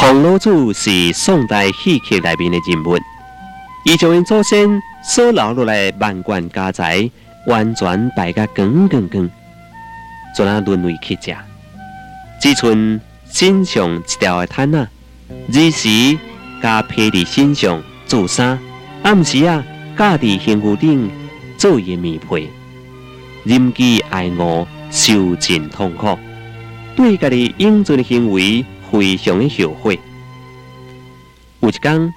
孔老祖是宋代戏曲内面的人物，伊将因祖先所留落来万贯家财完全败甲光光光，怎啊沦为乞丐？只剩身上一条的毯啊，日时加披伫身上做衫，暗时啊架伫身躯顶做伊棉被，忍饥挨饿，受尽痛苦，对家己应尽的行为。非常的后悔。有一天，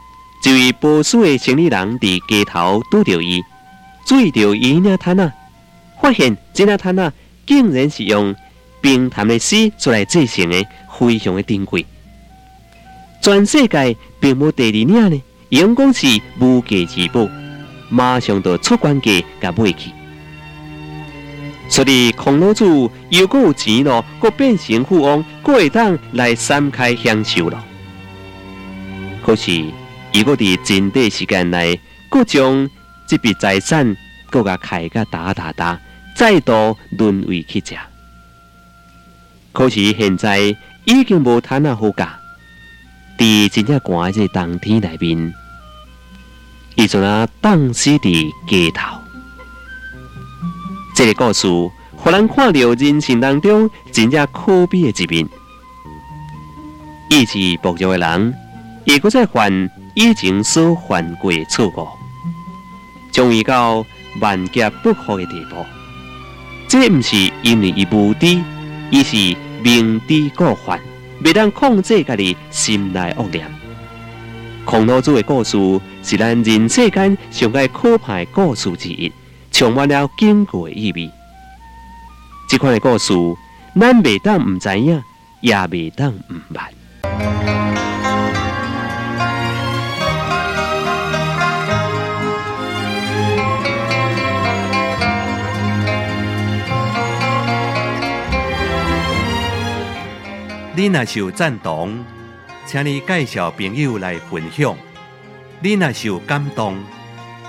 一位保守的生意人伫街头拄着伊，注意到伊那摊啊，发现这那摊啊，竟然是用冰潭的丝出来制成的，非常的珍贵。全世界并无第二领呢，用讲是无价之宝，马上就出关价甲买去。所以，孔老祖又果有钱咯，阁变成富翁，阁会当来三开享受咯。可是，如果伫真短时间内，阁将这笔财产阁甲开个打打打，再度沦为乞食。可是现在已经无摊啊好价，伫真正寒这冬天内面，伊就那冻死伫街头。这个故事，互人看到人生当中真正可悲的一面。意志薄弱的人，也搁再犯以前所犯过的错误，终于到万劫不复的地步。这毋是因为伊无知，而是明知故犯，未当控制家己心内恶念。孔老祖的故事，是咱人世间上个可怕的故事之一。充满了经过的意味。这款的故事，咱未当唔知影，也未当唔捌。你若是有赞同，请你介绍朋友来分享；你若是有感动。